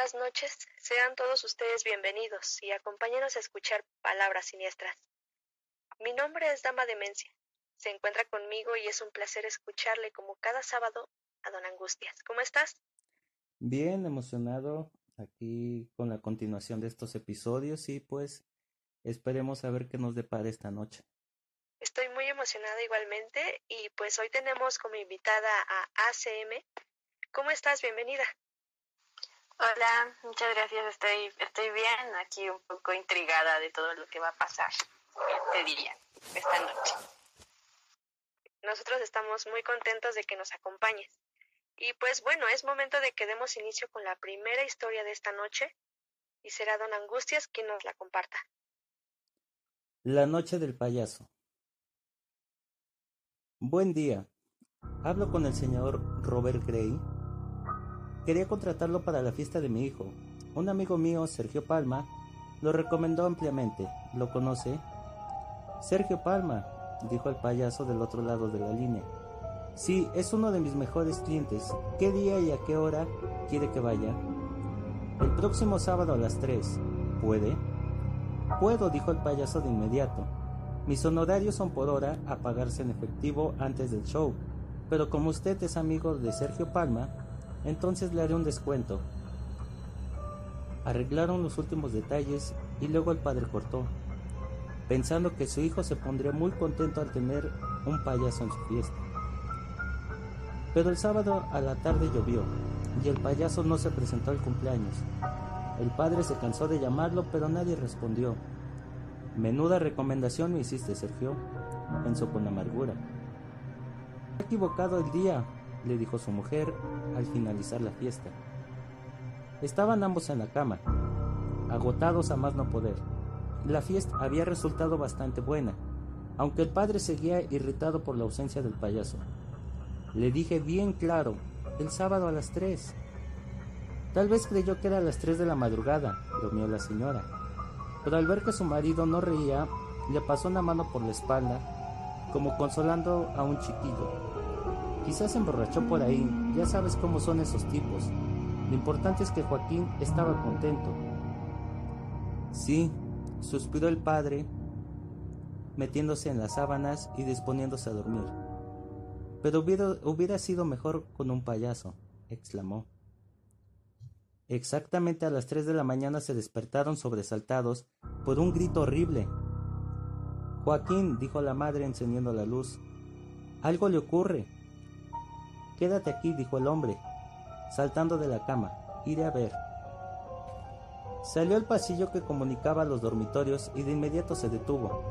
buenas noches. Sean todos ustedes bienvenidos y acompáñenos a escuchar Palabras Siniestras. Mi nombre es Dama Demencia. Se encuentra conmigo y es un placer escucharle como cada sábado a Don Angustias. ¿Cómo estás? Bien, emocionado aquí con la continuación de estos episodios y pues esperemos a ver qué nos depara esta noche. Estoy muy emocionada igualmente y pues hoy tenemos como invitada a ACM. ¿Cómo estás? Bienvenida. Hola, muchas gracias. Estoy, estoy bien, aquí un poco intrigada de todo lo que va a pasar este día, esta noche. Nosotros estamos muy contentos de que nos acompañes. Y pues bueno, es momento de que demos inicio con la primera historia de esta noche y será don Angustias quien nos la comparta. La noche del payaso. Buen día. Hablo con el señor Robert Gray. Quería contratarlo para la fiesta de mi hijo. Un amigo mío, Sergio Palma, lo recomendó ampliamente. ¿Lo conoce? Sergio Palma, dijo el payaso del otro lado de la línea. Sí, es uno de mis mejores clientes. ¿Qué día y a qué hora quiere que vaya? El próximo sábado a las 3. ¿Puede? Puedo, dijo el payaso de inmediato. Mis honorarios son por hora a pagarse en efectivo antes del show, pero como usted es amigo de Sergio Palma, entonces le haré un descuento. Arreglaron los últimos detalles y luego el padre cortó, pensando que su hijo se pondría muy contento al tener un payaso en su fiesta. Pero el sábado a la tarde llovió y el payaso no se presentó al cumpleaños. El padre se cansó de llamarlo, pero nadie respondió. Menuda recomendación me hiciste, Sergio, pensó con amargura. He equivocado el día, le dijo su mujer al finalizar la fiesta. Estaban ambos en la cama, agotados a más no poder. La fiesta había resultado bastante buena, aunque el padre seguía irritado por la ausencia del payaso. Le dije bien claro, el sábado a las tres. Tal vez creyó que era a las tres de la madrugada, bromeó la señora. Pero al ver que su marido no reía, le pasó una mano por la espalda, como consolando a un chiquillo. Quizás se emborrachó por ahí, ya sabes cómo son esos tipos. Lo importante es que Joaquín estaba contento. Sí, suspiró el padre, metiéndose en las sábanas y disponiéndose a dormir. Pero hubiera, hubiera sido mejor con un payaso, exclamó. Exactamente a las tres de la mañana se despertaron sobresaltados por un grito horrible. Joaquín, dijo la madre encendiendo la luz, algo le ocurre. Quédate aquí, dijo el hombre, saltando de la cama. Iré a ver. Salió al pasillo que comunicaba los dormitorios y de inmediato se detuvo.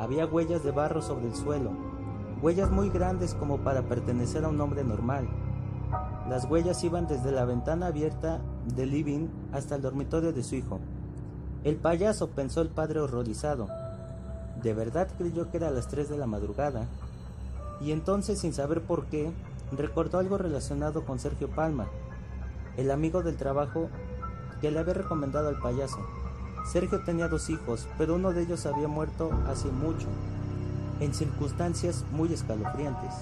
Había huellas de barro sobre el suelo, huellas muy grandes como para pertenecer a un hombre normal. Las huellas iban desde la ventana abierta del living hasta el dormitorio de su hijo. El payaso, pensó el padre horrorizado. De verdad creyó que era a las tres de la madrugada. Y entonces, sin saber por qué, recordó algo relacionado con Sergio Palma, el amigo del trabajo que le había recomendado al payaso. Sergio tenía dos hijos, pero uno de ellos había muerto hace mucho, en circunstancias muy escalofriantes.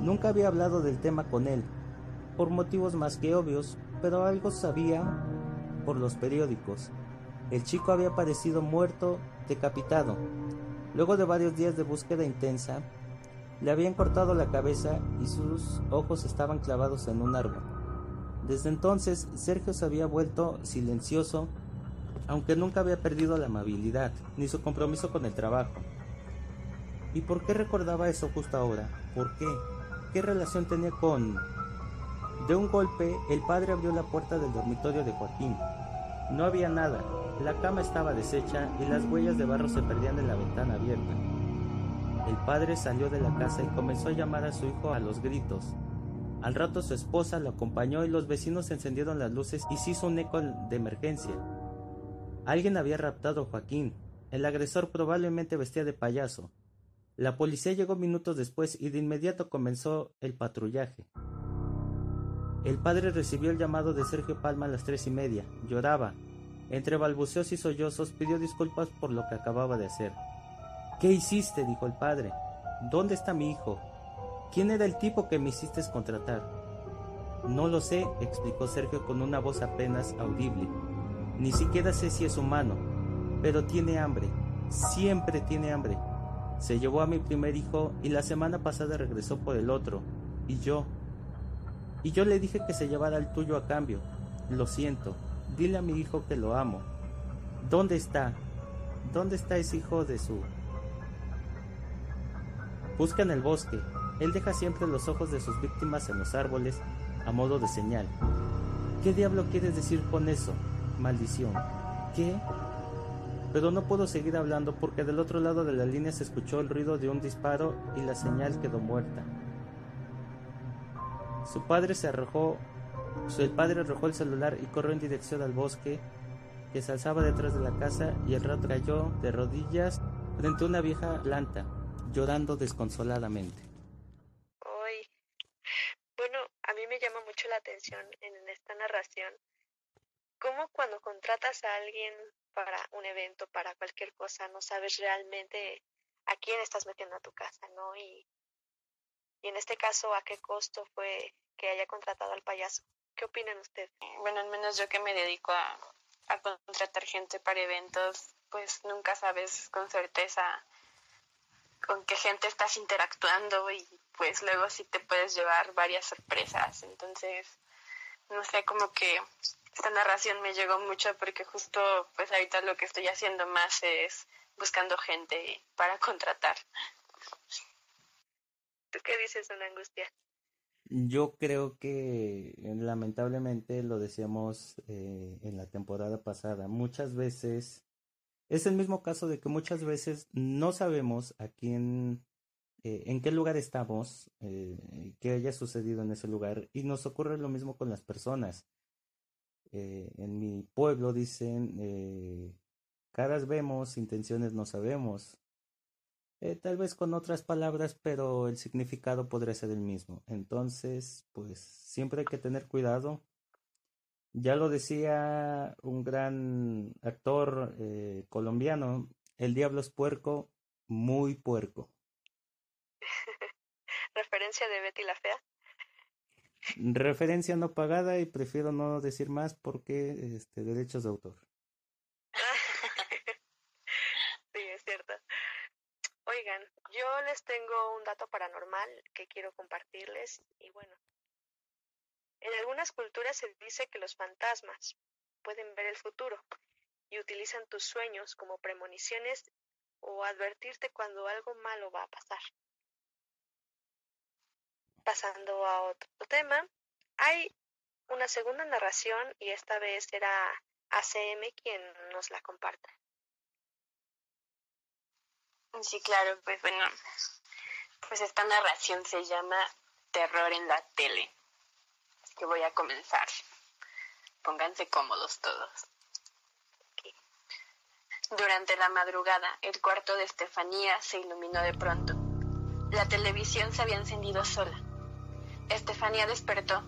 Nunca había hablado del tema con él, por motivos más que obvios, pero algo sabía por los periódicos. El chico había aparecido muerto, decapitado. Luego de varios días de búsqueda intensa, le habían cortado la cabeza y sus ojos estaban clavados en un árbol. Desde entonces, Sergio se había vuelto silencioso, aunque nunca había perdido la amabilidad ni su compromiso con el trabajo. ¿Y por qué recordaba eso justo ahora? ¿Por qué? ¿Qué relación tenía con... De un golpe, el padre abrió la puerta del dormitorio de Joaquín. No había nada, la cama estaba deshecha y las huellas de barro se perdían en la ventana abierta. El padre salió de la casa y comenzó a llamar a su hijo a los gritos. Al rato su esposa lo acompañó y los vecinos encendieron las luces y se hizo un eco de emergencia. Alguien había raptado a Joaquín. El agresor probablemente vestía de payaso. La policía llegó minutos después y de inmediato comenzó el patrullaje. El padre recibió el llamado de Sergio Palma a las tres y media. Lloraba. Entre balbuceos y sollozos pidió disculpas por lo que acababa de hacer. ¿Qué hiciste? dijo el padre. ¿Dónde está mi hijo? ¿Quién era el tipo que me hiciste contratar? No lo sé, explicó Sergio con una voz apenas audible. Ni siquiera sé si es humano, pero tiene hambre. Siempre tiene hambre. Se llevó a mi primer hijo y la semana pasada regresó por el otro. Y yo. Y yo le dije que se llevara el tuyo a cambio. Lo siento. Dile a mi hijo que lo amo. ¿Dónde está? ¿Dónde está ese hijo de su... Busca en el bosque. Él deja siempre los ojos de sus víctimas en los árboles a modo de señal. ¿Qué diablo quieres decir con eso? Maldición. ¿Qué? Pero no puedo seguir hablando porque del otro lado de la línea se escuchó el ruido de un disparo y la señal quedó muerta. Su padre se arrojó, el padre arrojó el celular y corrió en dirección al bosque que se alzaba detrás de la casa y el rato cayó de rodillas frente a una vieja planta, llorando desconsoladamente. Hoy, bueno, a mí me llama mucho la atención en esta narración cómo cuando contratas a alguien para un evento, para cualquier cosa, no sabes realmente a quién estás metiendo a tu casa, ¿no? Y, y en este caso, ¿a qué costo fue que haya contratado al payaso? ¿Qué opinan ustedes? Bueno, al menos yo que me dedico a, a contratar gente para eventos, pues nunca sabes con certeza con qué gente estás interactuando y pues luego sí te puedes llevar varias sorpresas. Entonces, no sé, como que esta narración me llegó mucho porque justo pues ahorita lo que estoy haciendo más es buscando gente para contratar. ¿Tú qué dices, Ana Angustia? Yo creo que lamentablemente lo decíamos eh, en la temporada pasada, muchas veces es el mismo caso de que muchas veces no sabemos a quién, eh, en qué lugar estamos, eh, qué haya sucedido en ese lugar y nos ocurre lo mismo con las personas. Eh, en mi pueblo dicen, caras vemos, intenciones no sabemos. Tal vez con otras palabras, pero el significado podría ser el mismo. Entonces, pues siempre hay que tener cuidado. Ya lo decía un gran actor eh, colombiano, el diablo es puerco, muy puerco. Referencia de Betty la Fea. Referencia no pagada y prefiero no decir más porque este derechos de autor. sí, es cierto. Oigan, yo les tengo un dato paranormal que quiero compartirles y bueno, en algunas culturas se dice que los fantasmas pueden ver el futuro y utilizan tus sueños como premoniciones o advertirte cuando algo malo va a pasar. Pasando a otro tema, hay una segunda narración y esta vez será ACM quien nos la comparta. Sí, claro, pues bueno, pues esta narración se llama Terror en la tele. Que voy a comenzar. Pónganse cómodos todos. Durante la madrugada, el cuarto de Estefanía se iluminó de pronto. La televisión se había encendido sola. Estefanía despertó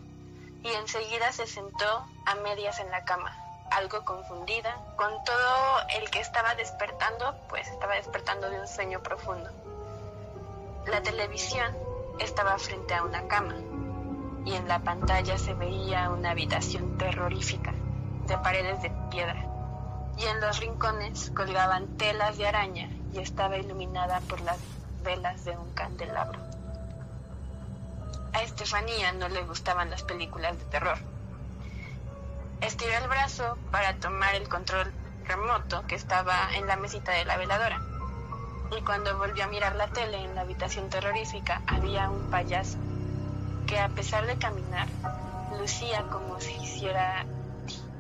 y enseguida se sentó a medias en la cama, algo confundida, con todo el que estaba despertando, pues estaba despertando de un sueño profundo. La televisión estaba frente a una cama y en la pantalla se veía una habitación terrorífica de paredes de piedra y en los rincones colgaban telas de araña y estaba iluminada por las velas de un candelabro. A Estefanía no le gustaban las películas de terror. Estiró el brazo para tomar el control remoto que estaba en la mesita de la veladora. Y cuando volvió a mirar la tele en la habitación terrorífica había un payaso que a pesar de caminar lucía como si hiciera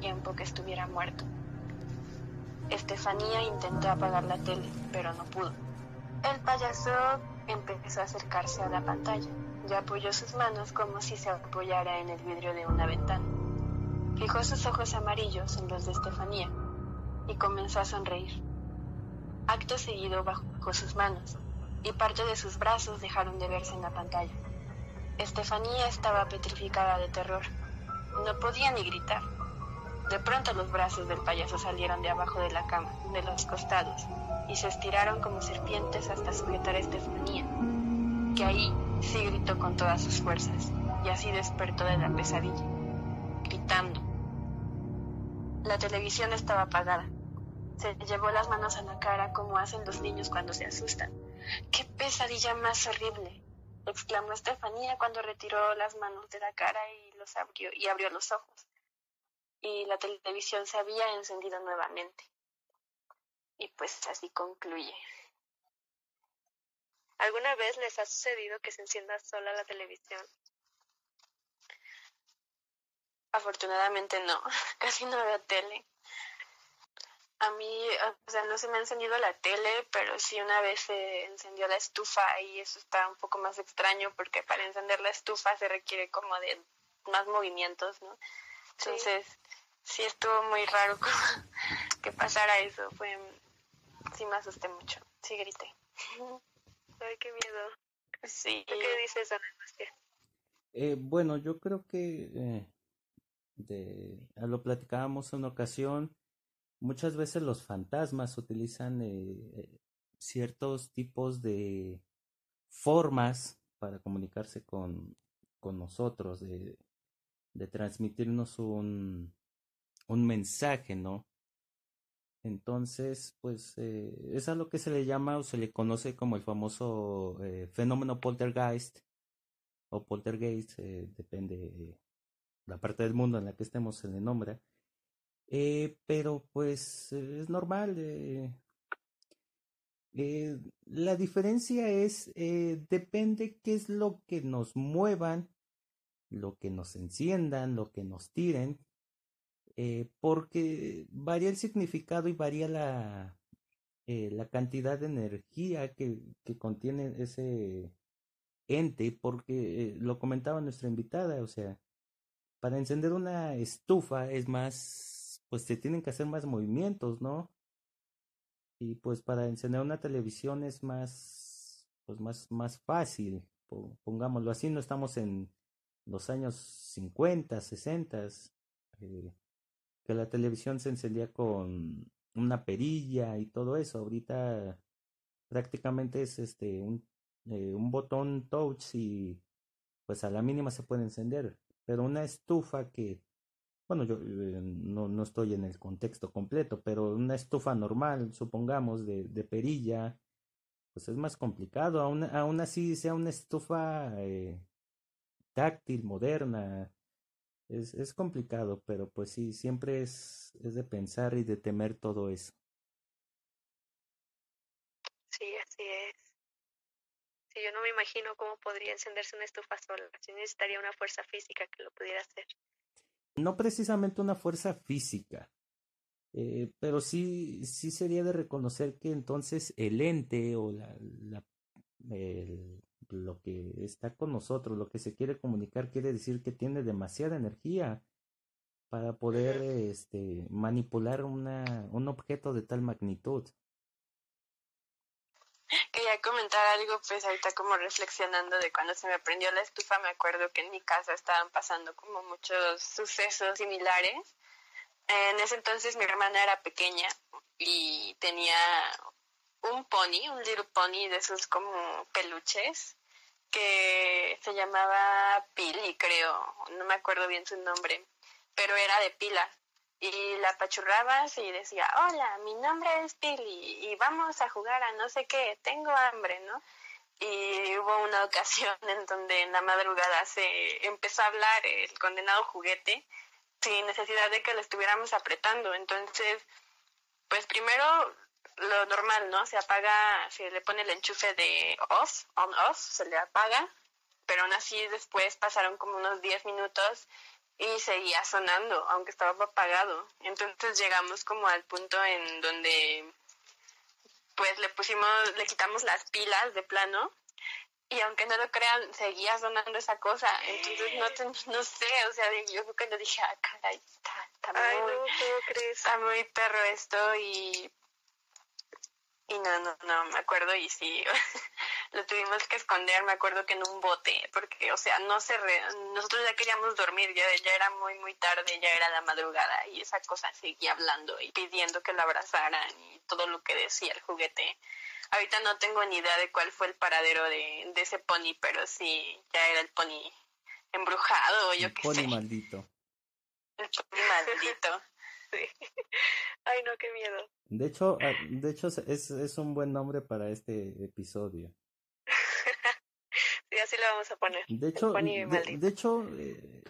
tiempo que estuviera muerto. Estefanía intentó apagar la tele, pero no pudo. El payaso empezó a acercarse a la pantalla y apoyó sus manos como si se apoyara en el vidrio de una ventana. Fijó sus ojos amarillos en los de Estefanía y comenzó a sonreír. Acto seguido bajó sus manos y parte de sus brazos dejaron de verse en la pantalla. Estefanía estaba petrificada de terror. No podía ni gritar. De pronto los brazos del payaso salieron de abajo de la cama, de los costados, y se estiraron como serpientes hasta sujetar a Estefanía, que ahí sí gritó con todas sus fuerzas. y así despertó de la pesadilla, gritando. La televisión estaba apagada. Se llevó las manos a la cara como hacen los niños cuando se asustan. ¡Qué pesadilla más horrible! Exclamó Estefanía cuando retiró las manos de la cara y los abrió y abrió los ojos. Y la televisión se había encendido nuevamente. Y pues así concluye. ¿Alguna vez les ha sucedido que se encienda sola la televisión? Afortunadamente no, casi no veo tele. A mí, o sea, no se me ha encendido la tele, pero sí una vez se encendió la estufa y eso está un poco más extraño porque para encender la estufa se requiere como de más movimientos, ¿no? Entonces, sí, estuvo muy raro que pasara eso. Fue, sí me asusté mucho, sí grité. Ay, qué miedo. Sí. ¿Qué dices, Ana eh, bueno, yo creo que eh, de, lo platicábamos en una ocasión, muchas veces los fantasmas utilizan eh, ciertos tipos de formas para comunicarse con, con nosotros, de, de transmitirnos un, un mensaje, ¿no? Entonces, pues eh, es a lo que se le llama o se le conoce como el famoso eh, fenómeno poltergeist o poltergeist, depende de la parte del mundo en la que estemos se le nombra. Pero pues es normal. la diferencia es, depende qué es lo que nos muevan, lo que nos enciendan, lo que nos tiren eh, porque varía el significado y varía la, eh, la cantidad de energía que, que contiene ese ente, porque eh, lo comentaba nuestra invitada, o sea, para encender una estufa es más, pues se tienen que hacer más movimientos, ¿no? Y pues para encender una televisión es más, pues más, más fácil, pongámoslo así, no estamos en los años 50, 60, eh, que la televisión se encendía con una perilla y todo eso. Ahorita prácticamente es este un, eh, un botón touch y pues a la mínima se puede encender. Pero una estufa que, bueno, yo eh, no, no estoy en el contexto completo, pero una estufa normal, supongamos, de, de perilla, pues es más complicado. Aún, aún así sea una estufa eh, táctil, moderna, es, es complicado, pero pues sí, siempre es, es de pensar y de temer todo eso. Sí, así es. Sí, yo no me imagino cómo podría encenderse una estufa sola. Sí necesitaría una fuerza física que lo pudiera hacer. No precisamente una fuerza física, eh, pero sí, sí sería de reconocer que entonces el ente o la, la el, lo que está con nosotros, lo que se quiere comunicar, quiere decir que tiene demasiada energía para poder este, manipular una, un objeto de tal magnitud. Comentar algo, pues ahorita como reflexionando de cuando se me prendió la estufa, me acuerdo que en mi casa estaban pasando como muchos sucesos similares. En ese entonces mi hermana era pequeña y tenía un pony, un little pony de esos como peluches, que se llamaba Pili, creo, no me acuerdo bien su nombre, pero era de pila. Y la apachurrabas y decía, hola, mi nombre es Pili y vamos a jugar a no sé qué, tengo hambre, ¿no? Y hubo una ocasión en donde en la madrugada se empezó a hablar el condenado juguete sin necesidad de que lo estuviéramos apretando. Entonces, pues primero lo normal, ¿no? Se apaga, se le pone el enchufe de off, on off, se le apaga, pero aún así después pasaron como unos 10 minutos y seguía sonando, aunque estaba apagado. Entonces llegamos como al punto en donde pues le pusimos, le quitamos las pilas de plano y aunque no lo crean, seguía sonando esa cosa. Entonces no, no sé, o sea, yo cuando dije, ah, caray, está, está muy, está muy perro esto y y no, no, no, me acuerdo y sí, lo tuvimos que esconder, me acuerdo que en un bote, porque, o sea, no se, nosotros ya queríamos dormir, ya, ya era muy, muy tarde, ya era la madrugada y esa cosa seguía hablando y pidiendo que la abrazaran y todo lo que decía el juguete. Ahorita no tengo ni idea de cuál fue el paradero de, de ese pony, pero sí, ya era el pony embrujado, yo qué sé. Pony maldito. El pony maldito. Ay, no, qué miedo. De hecho, ah, de hecho es, es un buen nombre para este episodio. Sí, así lo vamos a poner. De hecho, de, de, hecho eh,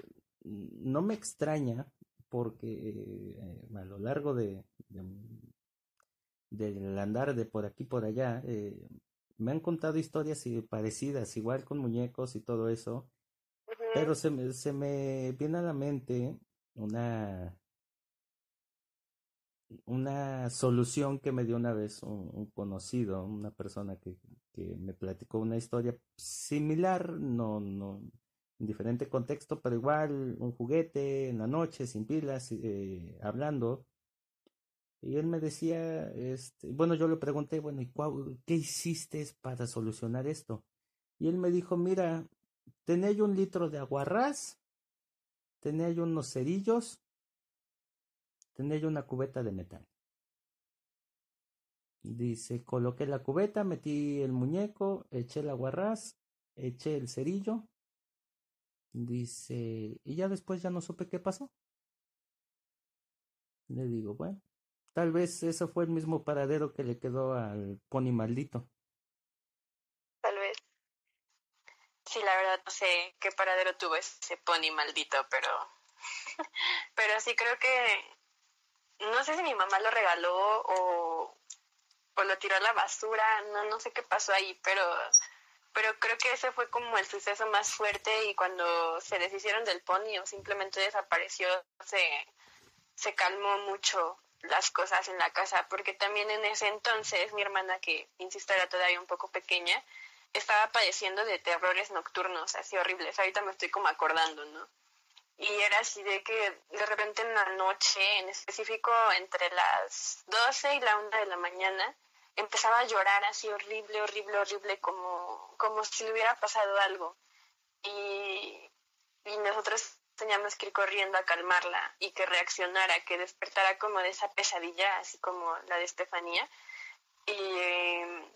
no me extraña porque eh, a lo largo de, del andar de por aquí por allá eh, me han contado historias parecidas, igual con muñecos y todo eso, pero se me, se me viene a la mente una una solución que me dio una vez un, conocido, una persona que, que, me platicó una historia similar, no, no, en diferente contexto, pero igual un juguete en la noche, sin pilas, eh, hablando. Y él me decía, este, bueno, yo le pregunté, bueno, ¿y qué hiciste para solucionar esto? Y él me dijo, mira, tenía un litro de aguarrás, tenía yo unos cerillos, yo una cubeta de metal. Dice, coloqué la cubeta, metí el muñeco, eché el aguarrás, eché el cerillo. Dice, y ya después ya no supe qué pasó. Le digo, bueno, tal vez eso fue el mismo paradero que le quedó al pony maldito. Tal vez. Sí, la verdad no sé qué paradero tuvo ese pony maldito, pero pero sí creo que no sé si mi mamá lo regaló o, o lo tiró a la basura, no, no sé qué pasó ahí, pero, pero creo que ese fue como el suceso más fuerte y cuando se deshicieron del pony o simplemente desapareció, se, se calmó mucho las cosas en la casa, porque también en ese entonces mi hermana, que insisto era todavía un poco pequeña, estaba padeciendo de terrores nocturnos así horribles. Ahorita me estoy como acordando, ¿no? Y era así de que de repente en la noche, en específico entre las 12 y la 1 de la mañana, empezaba a llorar así horrible, horrible, horrible, como, como si le hubiera pasado algo. Y, y nosotros teníamos que ir corriendo a calmarla y que reaccionara, que despertara como de esa pesadilla, así como la de Estefanía. Y, eh,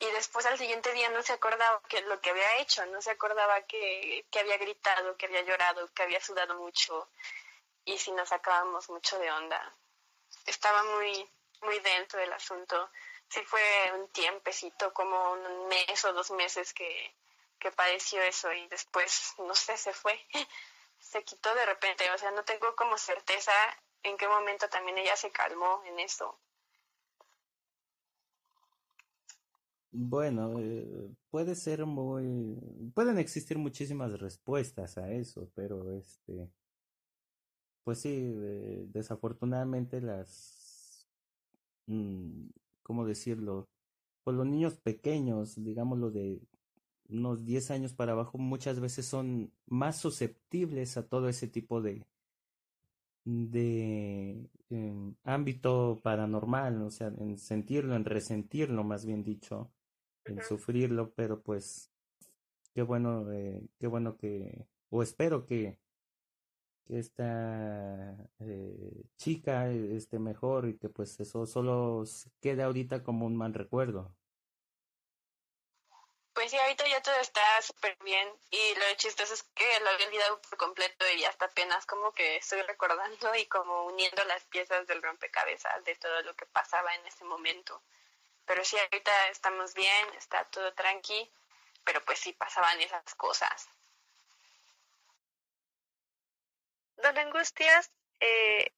y después al siguiente día no se acordaba que lo que había hecho, no se acordaba que, que había gritado, que había llorado, que había sudado mucho y si nos sacábamos mucho de onda. Estaba muy, muy dentro del asunto. Sí fue un tiempecito, como un mes o dos meses que, que padeció eso y después, no sé, se fue. se quitó de repente, o sea, no tengo como certeza en qué momento también ella se calmó en eso. Bueno, eh, puede ser muy... Pueden existir muchísimas respuestas a eso, pero este... Pues sí, desafortunadamente las... Mm, ¿Cómo decirlo? Pues los niños pequeños, digámoslo de unos 10 años para abajo, muchas veces son más susceptibles a todo ese tipo de, de em, ámbito paranormal, o sea, en sentirlo, en resentirlo, más bien dicho, sufrirlo, pero pues qué bueno, eh, qué bueno que, o espero que, que esta eh, chica esté mejor y que pues eso solo quede ahorita como un mal recuerdo. Pues sí, ahorita ya todo está súper bien y lo chistoso es que lo había olvidado por completo y hasta apenas como que estoy recordando y como uniendo las piezas del rompecabezas de todo lo que pasaba en ese momento. Pero sí, ahorita estamos bien, está todo tranqui, pero pues sí pasaban esas cosas. Don Angustias, eh,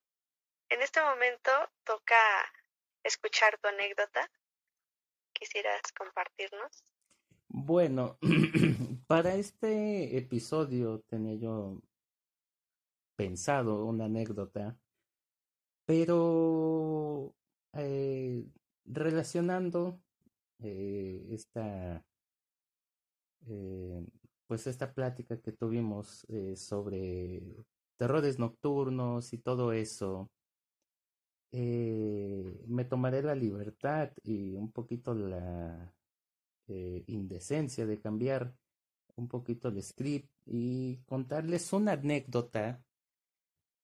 en este momento toca escuchar tu anécdota. ¿Quisieras compartirnos? Bueno, para este episodio tenía yo pensado una anécdota, pero eh, relacionando eh, esta eh, pues esta plática que tuvimos eh, sobre terrores nocturnos y todo eso me tomaré la libertad y un poquito la indecencia de cambiar un poquito el script y contarles una anécdota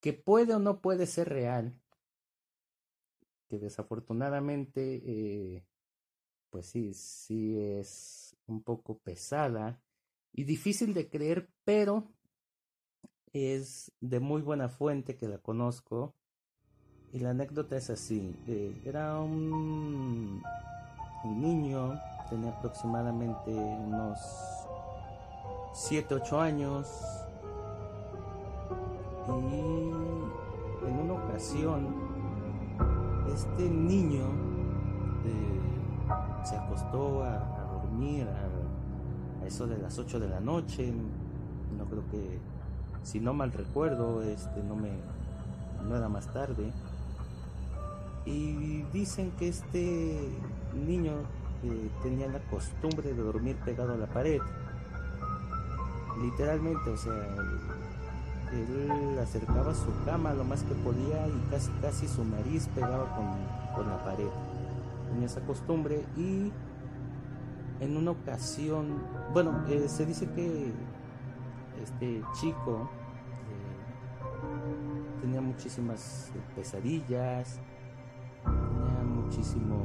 que puede o no puede ser real que desafortunadamente, eh, pues sí, sí es un poco pesada y difícil de creer, pero es de muy buena fuente que la conozco. Y la anécdota es así. Eh, era un, un, niño, tenía aproximadamente unos 7, 8 años. Y en una ocasión, este niño eh, se acostó a, dormir a, eso de las 8 de la noche. No creo que si no mal recuerdo, este no me no era más tarde. Y dicen que este niño eh, tenía la costumbre de dormir pegado a la pared. Literalmente, o sea, él acercaba su cama lo más que podía y casi casi su nariz pegaba con, la pared. Tenía esa costumbre y en una ocasión, bueno, eh, se dice que este chico eh, tenía muchísimas pesadillas, tenía muchísimo,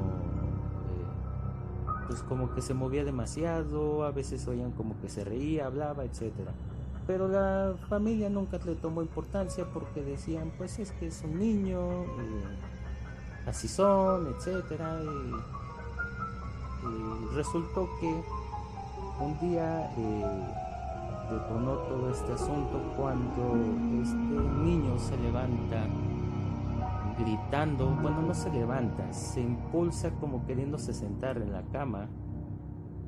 eh, pues como que se movía demasiado, a veces oían como que se reía, hablaba, etcétera. Pero la familia nunca le tomó importancia porque decían, pues es que es un niño, eh, así son, etcétera. Y, y, resultó que un día detonó todo este asunto cuando este niño se levanta gritando, bueno, no se levanta, se impulsa como queriéndose sentar en la cama,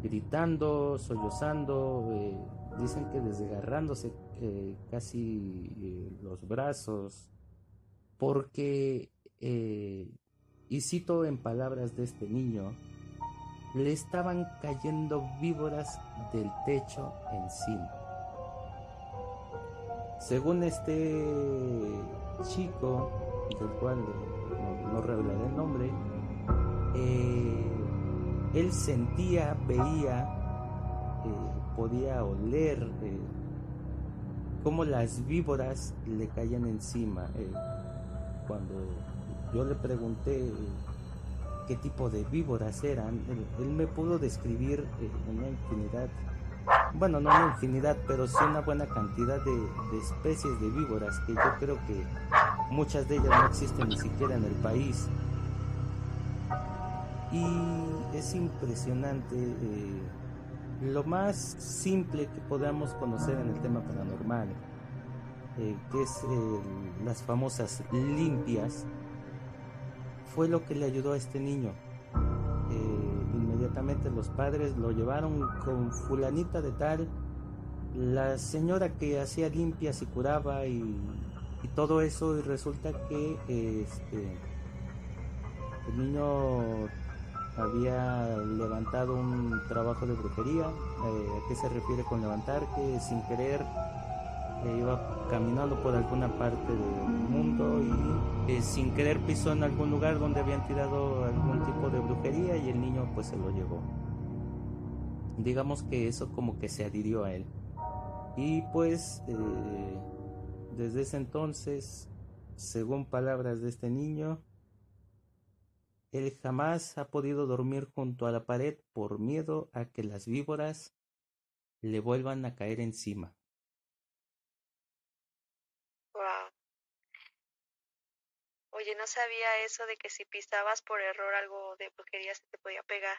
gritando, sollozando, eh, dicen que desgarrándose eh, casi eh, los brazos, porque, y cito en palabras de este niño, le estaban cayendo víboras del techo encima. Según este chico, del cual no, revelaré el nombre, eh, él sentía, veía, eh, podía oler eh, cómo las víboras le caían encima. cuando yo le pregunté qué tipo de víboras eran, él, me pudo describir una infinidad bueno, no una infinidad, pero sí una buena cantidad de, especies de víboras que yo creo que muchas de ellas no existen ni siquiera en el país. Y es impresionante eh, lo más simple que podamos conocer en el tema paranormal, eh, que es eh, las famosas limpias, fue lo que le ayudó a este niño. Inmediatamente los padres lo llevaron con fulanita de tal, la señora que hacía limpias y curaba y, todo eso y resulta que este, el niño había levantado un trabajo de brujería. Eh, ¿A qué se refiere con levantar? Que sin querer iba caminando por alguna parte del mundo y eh, sin querer pisó en algún lugar donde habían tirado algún tipo de brujería y el niño pues se lo llevó. Digamos que eso como que se adhirió a él. Y pues eh, desde ese entonces, según palabras de este niño, él jamás ha podido dormir junto a la pared por miedo a que las víboras le vuelvan a caer encima. Oye, no sabía eso de que si pisabas por error algo de brujería se te podía pegar.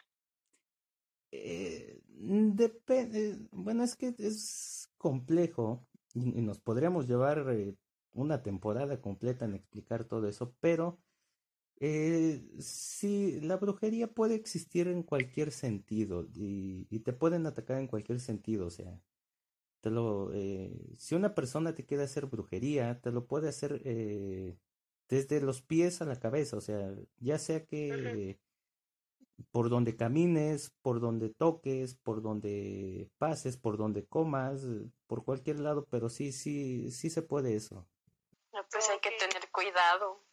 Eh, depende, bueno, es que es complejo y, nos podríamos llevar eh, una temporada completa en explicar todo eso, pero eh, sí, la brujería puede existir en cualquier sentido y, y, te pueden atacar en cualquier sentido, o sea, te lo, eh, si una persona te quiere hacer brujería, te lo puede hacer eh, desde los pies a la cabeza, o sea, ya sea que por donde camines, por donde toques, por donde pases, por donde comas, por cualquier lado, pero sí, sí, sí se puede eso. No, pues hay que tener cuidado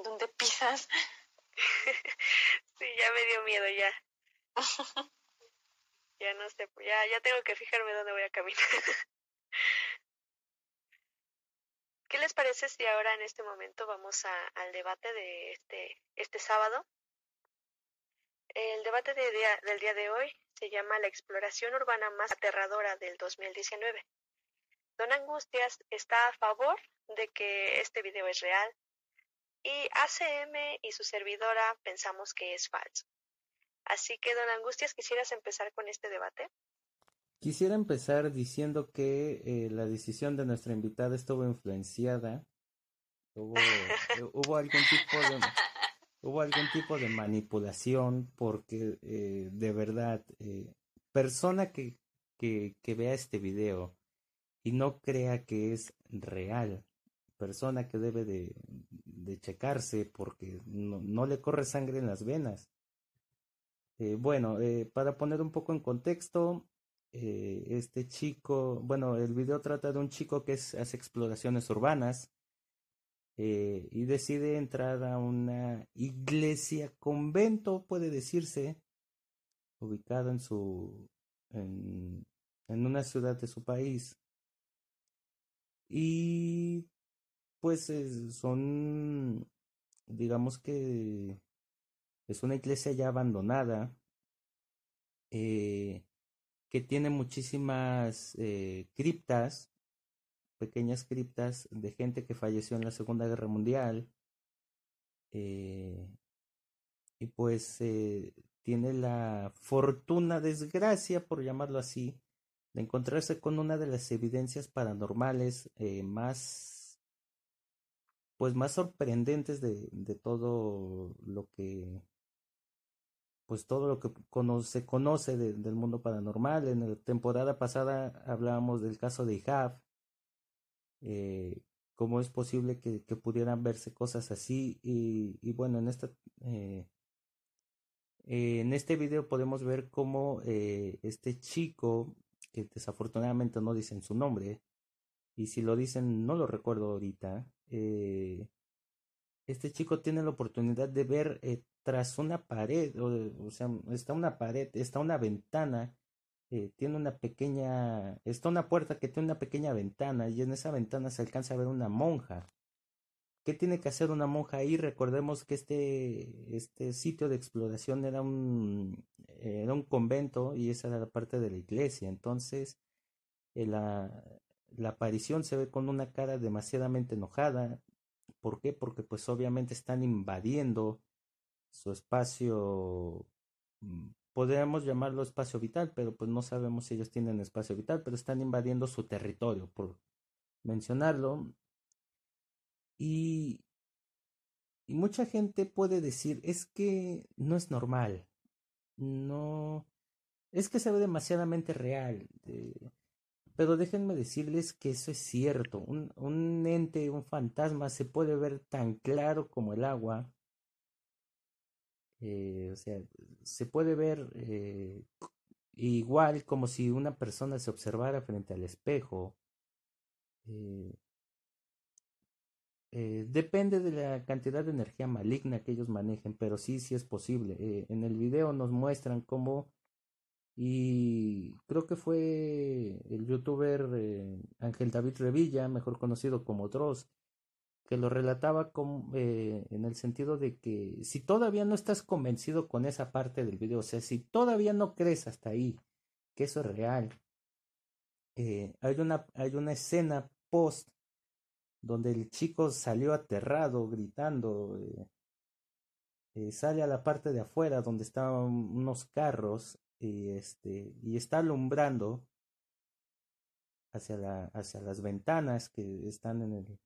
en donde pisas. sí, ya me dio miedo ya. ya no sé, ya, ya tengo que fijarme dónde voy a caminar. ¿Qué les parece si ahora en este momento vamos a, al debate de este, este sábado? El debate de día, del día de hoy se llama La exploración urbana más aterradora del 2019. Don Angustias está a favor de que este video es real y ACM y su servidora pensamos que es falso. Así que, don Angustias, ¿quisieras empezar con este debate? Quisiera empezar diciendo que eh, la decisión de nuestra invitada estuvo influenciada. Hubo, hubo algún tipo de hubo algún tipo de manipulación porque eh, de verdad eh, persona que, que, que vea este video y no crea que es real persona que debe de, de checarse porque no, no, le corre sangre en las venas. Eh, bueno, eh, para poner un poco en contexto, eh, este chico, bueno, el video trata de un chico que hace exploraciones urbanas y decide entrar a una iglesia convento, puede decirse, ubicada en su, en una ciudad de su país. Y pues son, digamos que es una iglesia ya abandonada, eh, que tiene muchísimas eh, criptas, pequeñas criptas de gente que falleció en la Segunda Guerra Mundial. Eh, y pues tiene la fortuna, desgracia, por llamarlo así, de encontrarse con una de las evidencias paranormales más pues más sorprendentes de, de todo lo que pues todo lo que se conoce de, del mundo paranormal. En la temporada pasada hablábamos del caso de Ihab, eh, cómo es posible que, pudieran verse cosas así y, y bueno, en esta eh, en este video podemos ver cómo eh, este chico, que desafortunadamente no dicen su nombre, y si lo dicen no lo recuerdo ahorita, eh, este chico tiene la oportunidad de ver eh, tras una pared, o, o, sea, está una pared, está una ventana, eh, tiene una pequeña, está una puerta que tiene una pequeña ventana y en esa ventana se alcanza a ver una monja. ¿Qué tiene que hacer una monja ahí? Recordemos que este, este sitio de exploración era un, era un convento y esa era la parte de la iglesia. Entonces, la, la aparición se ve con una cara demasiadamente enojada. ¿Por qué? Porque pues obviamente están invadiendo su espacio, mm, podríamos llamarlo espacio vital, pero pues no sabemos si ellos tienen espacio vital, pero están invadiendo su territorio, por mencionarlo. Y, y mucha gente puede decir, es que no es normal, no, es que se ve demasiadamente real. Pero déjenme decirles que eso es cierto. Un, un ente, un fantasma se puede ver tan claro como el agua. Eh, o sea, se puede ver eh, igual como si una persona se observara frente al espejo. Eh, depende de la cantidad de energía maligna que ellos manejen, pero sí, sí es posible. En el video nos muestran cómo y creo que fue el youtuber eh, Ángel David Revilla, mejor conocido como Dross, que lo relataba con, eh, en el sentido de que si todavía no estás convencido con esa parte del video, o sea, si todavía no crees hasta ahí que eso es real, eh, hay, una, hay una escena post donde el chico salió aterrado, gritando, sale a la parte de afuera donde estaban unos carros y este y está alumbrando hacia la hacia las ventanas que están en el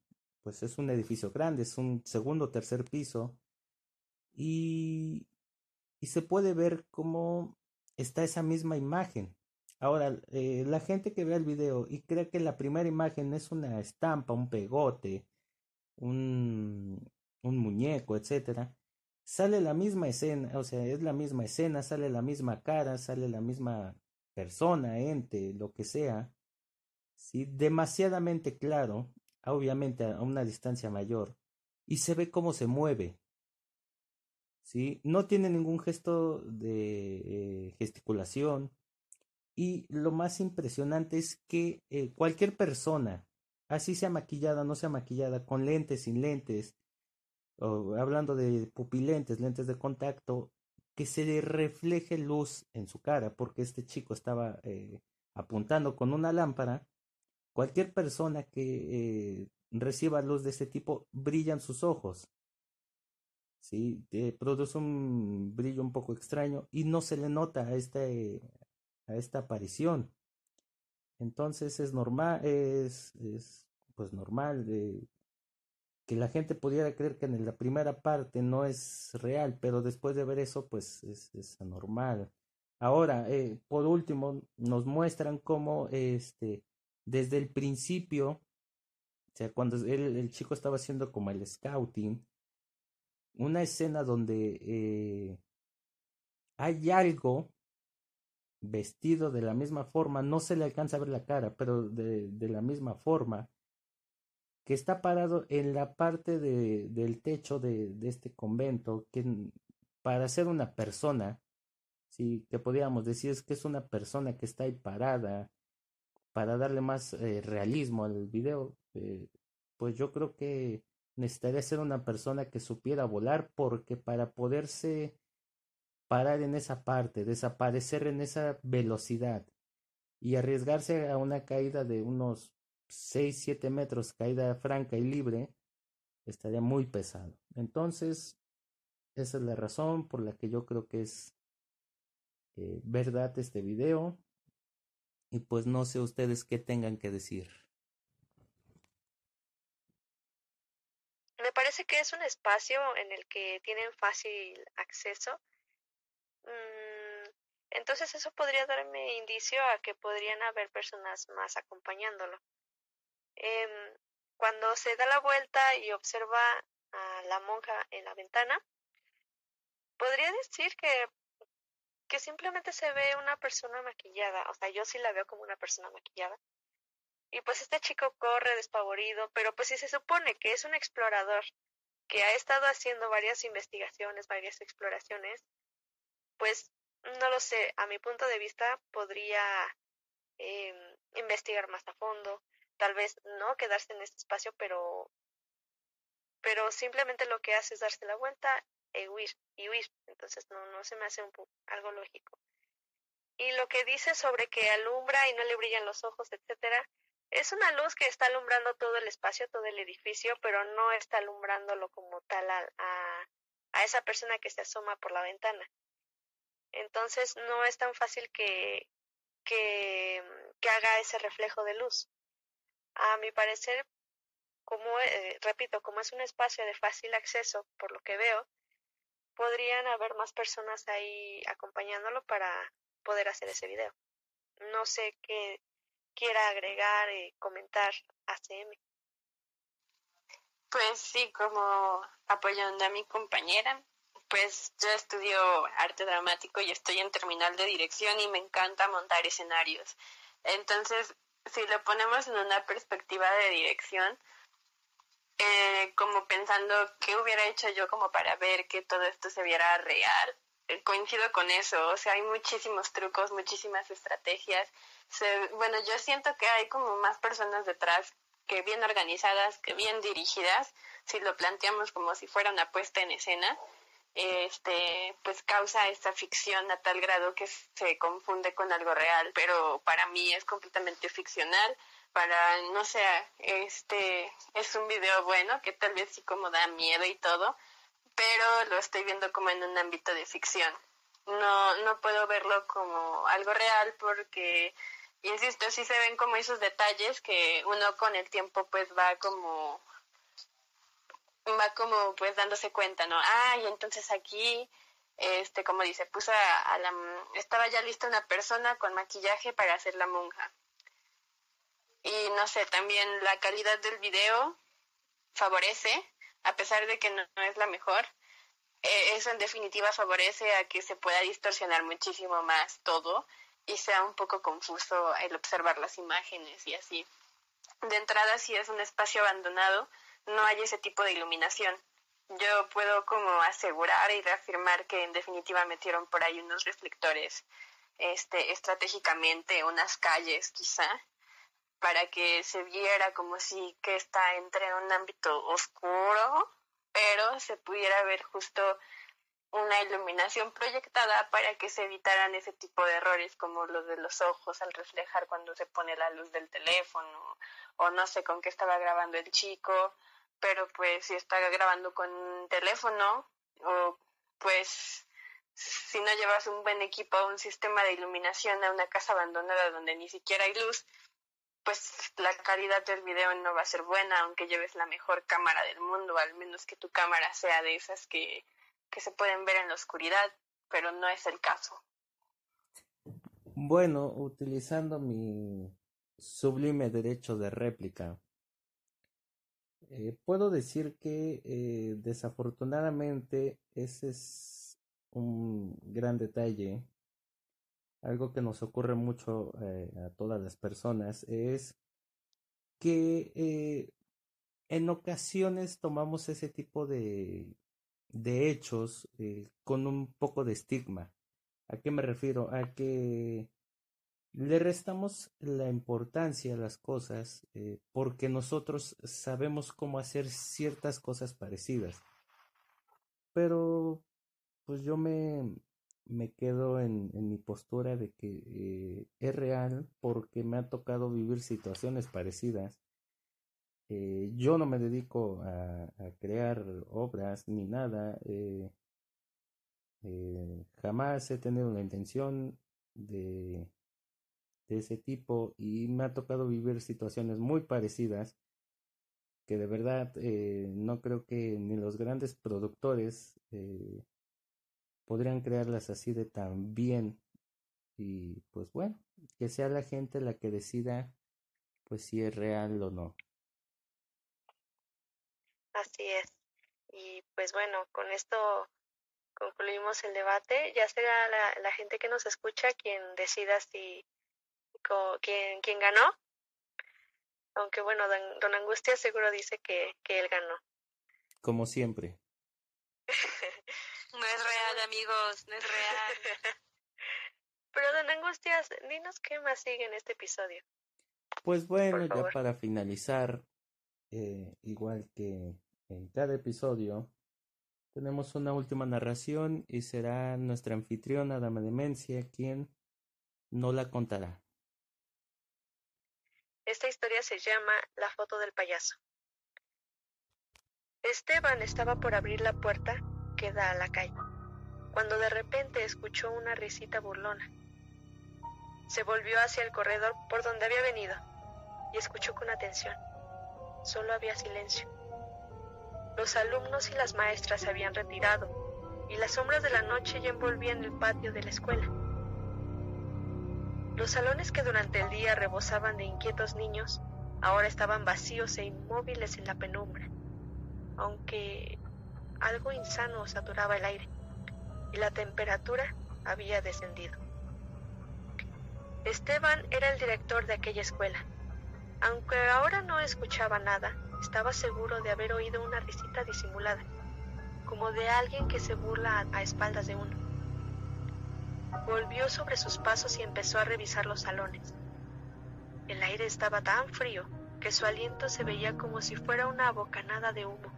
pues es un edificio grande es un segundo tercer piso y y se puede ver cómo está esa misma imagen. Ahora eh, la gente que ve el video y cree que la primera imagen es una estampa un pegote un un muñeco etcétera sale la misma escena, o sea, es la misma escena, sale la misma cara, sale la misma persona, ente, lo que sea, ¿sí? demasiadamente claro, obviamente a una distancia mayor, y se ve cómo se mueve. ¿sí? No tiene ningún gesto de eh, gesticulación. Y lo más impresionante es que eh, cualquier persona, así sea maquillada, no sea maquillada, con lentes, sin lentes, hablando de pupilentes, lentes de contacto, que se le refleje luz en su cara, porque este chico estaba eh, apuntando con una lámpara cualquier persona que eh, reciba luz de este tipo brillan sus ojos. ¿sí? produce un brillo un poco extraño y no se le nota a, este, a esta aparición. Entonces es normal, es, es pues normal de que la gente pudiera creer que en la primera parte no es real, pero después de ver eso, pues es, es anormal. Ahora, eh, por último, nos muestran cómo este, desde el principio, o sea, cuando el, chico estaba haciendo como el scouting, una escena donde eh, hay algo vestido de la misma forma, no se le alcanza a ver la cara, pero de, de la misma forma, que está parado en la parte de, del techo de, de este convento, que para ser una persona, sí, que podríamos decir es que es una persona que está ahí parada, para darle más eh, realismo al video, eh, pues yo creo que necesitaría ser una persona que supiera volar, porque para poderse parar en esa parte, desaparecer en esa velocidad y arriesgarse a una caída de unos 6, 7 metros, caída franca y libre, estaría muy pesado. Entonces, esa es la razón por la que yo creo que es eh, verdad este video. Y pues no sé ustedes qué tengan que decir. Me parece que es un espacio en el que tienen fácil acceso. Mm, entonces eso podría darme indicio a que podrían haber personas más acompañándolo. Eh, cuando se da la vuelta y observa a la monja en la ventana, podría decir que, que simplemente se ve una persona maquillada, o sea, yo sí la veo como una persona maquillada. Y pues este chico corre despavorido, pero pues si se supone que es un explorador que ha estado haciendo varias investigaciones, varias exploraciones, pues no lo sé, a mi punto de vista podría eh, investigar más a fondo, tal vez no quedarse en este espacio, pero pero simplemente lo que hace es darse la vuelta e huir y huir. Entonces no no se me hace un algo lógico. Y lo que dice sobre que alumbra y no le brillan los ojos, etcétera, es una luz que está alumbrando todo el espacio, todo el edificio, pero no está alumbrándolo como tal a, a, a esa persona que se asoma por la ventana. Entonces no es tan fácil que, que, que haga ese reflejo de luz. A mi parecer, como eh, repito, como es un espacio de fácil acceso, por lo que veo, podrían haber más personas ahí acompañándolo para poder hacer ese video. No sé qué quiera agregar y comentar ACM. Pues sí, como apoyando a mi compañera, pues yo estudio arte dramático y estoy en terminal de dirección y me encanta montar escenarios. Entonces, si lo ponemos en una perspectiva de dirección, eh, como pensando qué hubiera hecho yo como para ver que todo esto se viera real, eh, coincido con eso, o sea, hay muchísimos trucos, muchísimas estrategias. bueno, yo siento que hay como más personas detrás que bien organizadas, que bien dirigidas, si lo planteamos como si fuera una puesta en escena, este, pues causa esta ficción a tal grado que se confunde con algo real, pero para mí es completamente ficcional. Para, no sé, este es un video bueno que tal vez sí como da miedo y todo, pero lo estoy viendo como en un ámbito de ficción. No, no puedo verlo como algo real porque, insisto, sí se ven como esos detalles que uno con el tiempo pues va como va como pues dándose cuenta, ¿no? Ah, y entonces aquí, este, como dice, puso a, estaba ya lista una persona con maquillaje para hacer la monja. Y no sé, también la calidad del video favorece, a pesar de que no, es la mejor, e, eso en definitiva favorece a que se pueda distorsionar muchísimo más todo y sea un poco confuso el observar las imágenes y así. De entrada, si es un espacio abandonado, no hay ese tipo de iluminación. Yo puedo como asegurar y reafirmar que en definitiva metieron por ahí unos reflectores este estratégicamente unas calles quizá para que se viera como si que está entre un ámbito oscuro, pero se pudiera ver justo una iluminación proyectada para que se evitaran ese tipo de errores como los de los ojos al reflejar cuando se pone la luz del teléfono o no sé con qué estaba grabando el chico, pero pues si está grabando con teléfono o pues si no llevas un buen equipo, un sistema de iluminación a una casa abandonada donde ni siquiera hay luz, pues la calidad del video no va a ser buena, aunque lleves la mejor cámara del mundo, al menos que tu cámara sea de esas que, que se pueden ver en la oscuridad, pero no es el caso. Bueno, utilizando mi sublime derecho de réplica, eh, puedo decir que eh, desafortunadamente ese es un gran detalle. Algo que nos ocurre mucho eh, a todas las personas es que en ocasiones tomamos ese tipo de, de hechos con un poco de estigma. ¿A qué me refiero? A que le restamos la importancia a las cosas eh, porque nosotros sabemos cómo hacer ciertas cosas parecidas. Pero pues yo me, me quedo en, mi postura de que eh, es real porque me ha tocado vivir situaciones parecidas. Eh, yo no me dedico a, crear obras ni nada. jamás he tenido la intención de de ese tipo y me ha tocado vivir situaciones muy parecidas que de verdad eh, no creo que ni los grandes productores eh, podrían crearlas así de tan bien. Y pues bueno que sea la gente la que decida pues si es real o no. Así es. Y pues bueno con esto concluimos el debate. Ya será la, la gente que nos escucha quien decida si ¿quién, quién ganó? Aunque bueno, don, Angustia seguro dice que, que él ganó. Como siempre. no es real, amigos, no es real. Pero don Angustias, dinos qué más sigue en este episodio. Pues bueno, ya para finalizar, eh, igual que en cada episodio, tenemos una última narración y será nuestra anfitriona, Dama Demencia, quien no la contará. Esta historia se llama La foto del payaso. Esteban estaba por abrir la puerta que da a la calle, cuando de repente escuchó una risita burlona. Se volvió hacia el corredor por donde había venido y escuchó con atención. Solo había silencio. Los alumnos y las maestras se habían retirado y las sombras de la noche ya envolvían el patio de la escuela. Los salones que durante el día rebosaban de inquietos niños ahora estaban vacíos e inmóviles en la penumbra, aunque algo insano saturaba el aire y la temperatura había descendido. Esteban era el director de aquella escuela. Aunque ahora no escuchaba nada, estaba seguro de haber oído una risita disimulada, como de alguien que se burla a, espaldas de uno. Volvió sobre sus pasos y empezó a revisar los salones. El aire estaba tan frío que su aliento se veía como si fuera una bocanada de humo.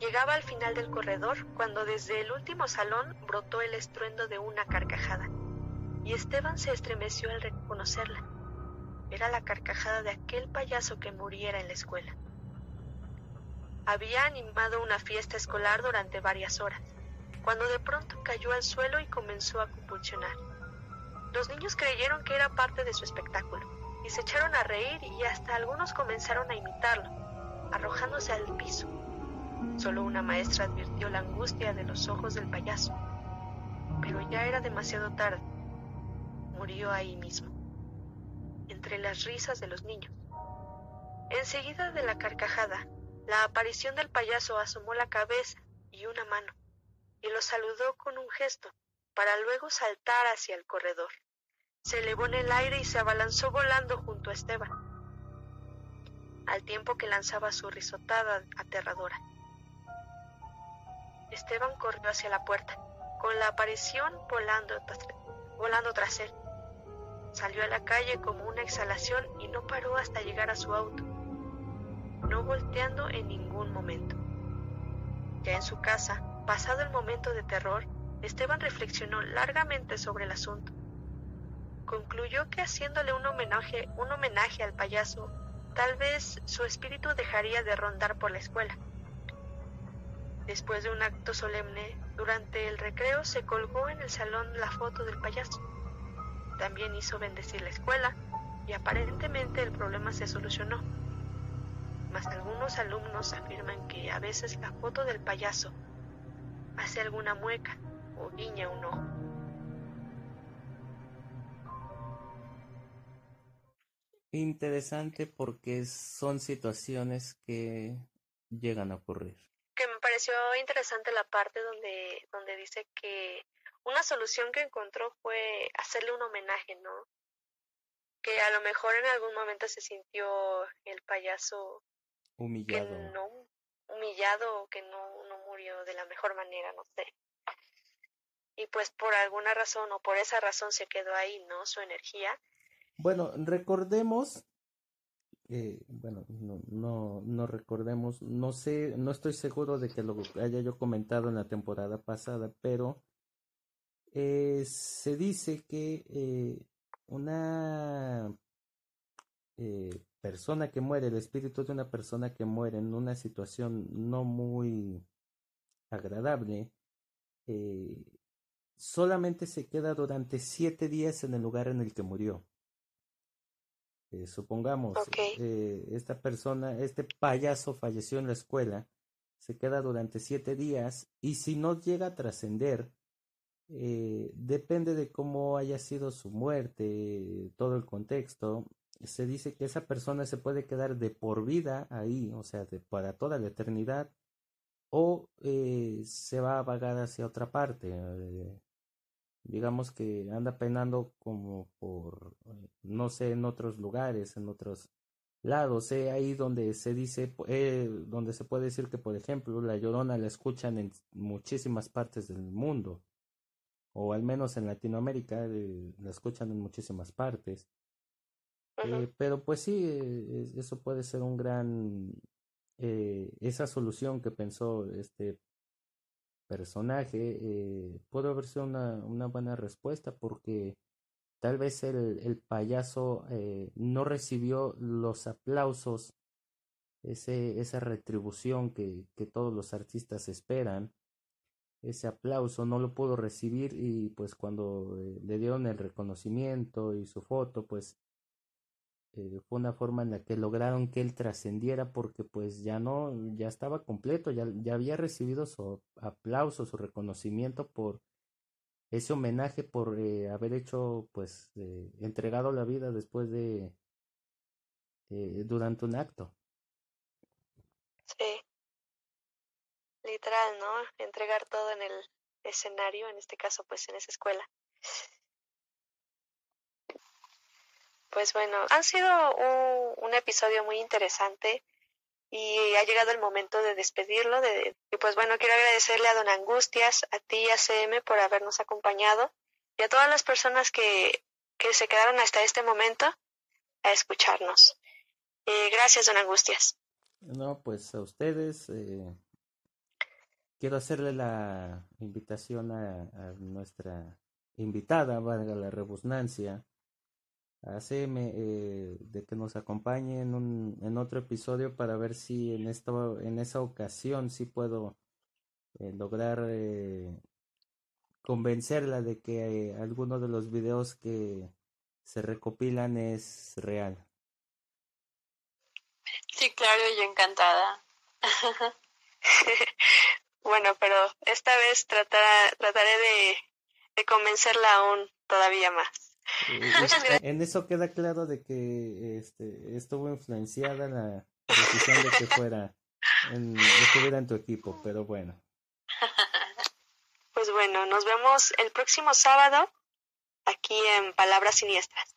Llegaba al final del corredor cuando desde el último salón brotó el estruendo de una carcajada, y Esteban se estremeció al reconocerla. Era la carcajada de aquel payaso que muriera en la escuela. Había animado una fiesta escolar durante varias horas cuando de pronto cayó al suelo y comenzó a convulsionar. Los niños creyeron que era parte de su espectáculo y se echaron a reír y hasta algunos comenzaron a imitarlo, arrojándose al piso. Solo una maestra advirtió la angustia de los ojos del payaso, pero ya era demasiado tarde. Murió ahí mismo, entre las risas de los niños. Enseguida de la carcajada, la aparición del payaso asomó la cabeza y una mano y lo saludó con un gesto, para luego saltar hacia el corredor. Se elevó en el aire y se abalanzó volando junto a Esteban, al tiempo que lanzaba su risotada aterradora. Esteban corrió hacia la puerta, con la aparición volando, volando tras él. Salió a la calle como una exhalación y no paró hasta llegar a su auto, no volteando en ningún momento. Ya en su casa, pasado el momento de terror, Esteban reflexionó largamente sobre el asunto. Concluyó que haciéndole un homenaje, un homenaje al payaso, tal vez su espíritu dejaría de rondar por la escuela. Después de un acto solemne, durante el recreo se colgó en el salón la foto del payaso. También hizo bendecir la escuela y aparentemente el problema se solucionó. Mas algunos alumnos afirman que a veces la foto del payaso hace alguna mueca o guiña un ojo. Interesante porque son situaciones que llegan a ocurrir. Que me pareció interesante la parte donde, donde dice que una solución que encontró fue hacerle un homenaje, ¿no? Que a lo mejor en algún momento se sintió el payaso humillado. Que no, humillado, que no, no de la mejor manera, no sé. Y pues por alguna razón o por esa razón se quedó ahí, ¿no? Su energía. Bueno, recordemos, bueno, no, no, no recordemos, no sé, no estoy seguro de que lo haya yo comentado en la temporada pasada, pero eh, se dice que eh, una eh, persona que muere, el espíritu de una persona que muere en una situación no muy agradable, solamente se queda durante siete días en el lugar en el que murió. supongamos, esta persona, este payaso falleció en la escuela, se queda durante siete días y si no llega a trascender, eh, depende de cómo haya sido su muerte, todo el contexto. Se dice que esa persona se puede quedar de por vida ahí, o sea, de, para toda la eternidad, o eh, se va a vagar hacia otra parte. Eh, digamos que anda penando como por, no sé, en otros lugares, en otros lados, ahí donde se dice, donde se puede decir que, por ejemplo, la llorona la escuchan en muchísimas partes del mundo o al menos en Latinoamérica eh, la escuchan en muchísimas partes. Eh, pero pues sí, eh, eso puede ser un gran, esa solución que pensó este personaje, puede haber sido una, una buena respuesta porque tal vez el, el payaso no recibió los aplausos, ese, esa retribución que, que todos los artistas esperan. Ese aplauso, no lo pudo recibir y pues cuando eh, le dieron el reconocimiento y su foto, pues eh, fue una forma en la que lograron que él trascendiera porque pues ya no, ya estaba completo, ya, ya había recibido su aplauso, su reconocimiento por ese homenaje por eh, haber hecho pues entregado la vida después de durante un acto. Sí literal, ¿no? Entregar todo en el escenario, en este caso, pues en esa escuela. Pues bueno, ha sido un, episodio muy interesante y ha llegado el momento de despedirlo. De, y pues bueno, quiero agradecerle a Don Angustias, a ti y a CM por habernos acompañado y a todas las personas que, que se quedaron hasta este momento a escucharnos. Eh, gracias, Don Angustias. No, pues a ustedes, eh, quiero hacerle la invitación a, nuestra invitada, valga la rebusnancia, a CM, eh, de que nos acompañe en, un, en otro episodio para ver si en, esto, en esa ocasión sí puedo eh, lograr eh, convencerla de que alguno de los videos que se recopilan es real. Sí, claro, yo encantada. Bueno, pero esta vez trataré de, convencerla aún todavía más. Muchas gracias. En eso queda claro de que este, estuvo influenciada la decisión de que fuera, en, estuviera en tu equipo, pero bueno. Pues bueno, nos vemos el próximo sábado aquí en Palabras Siniestras.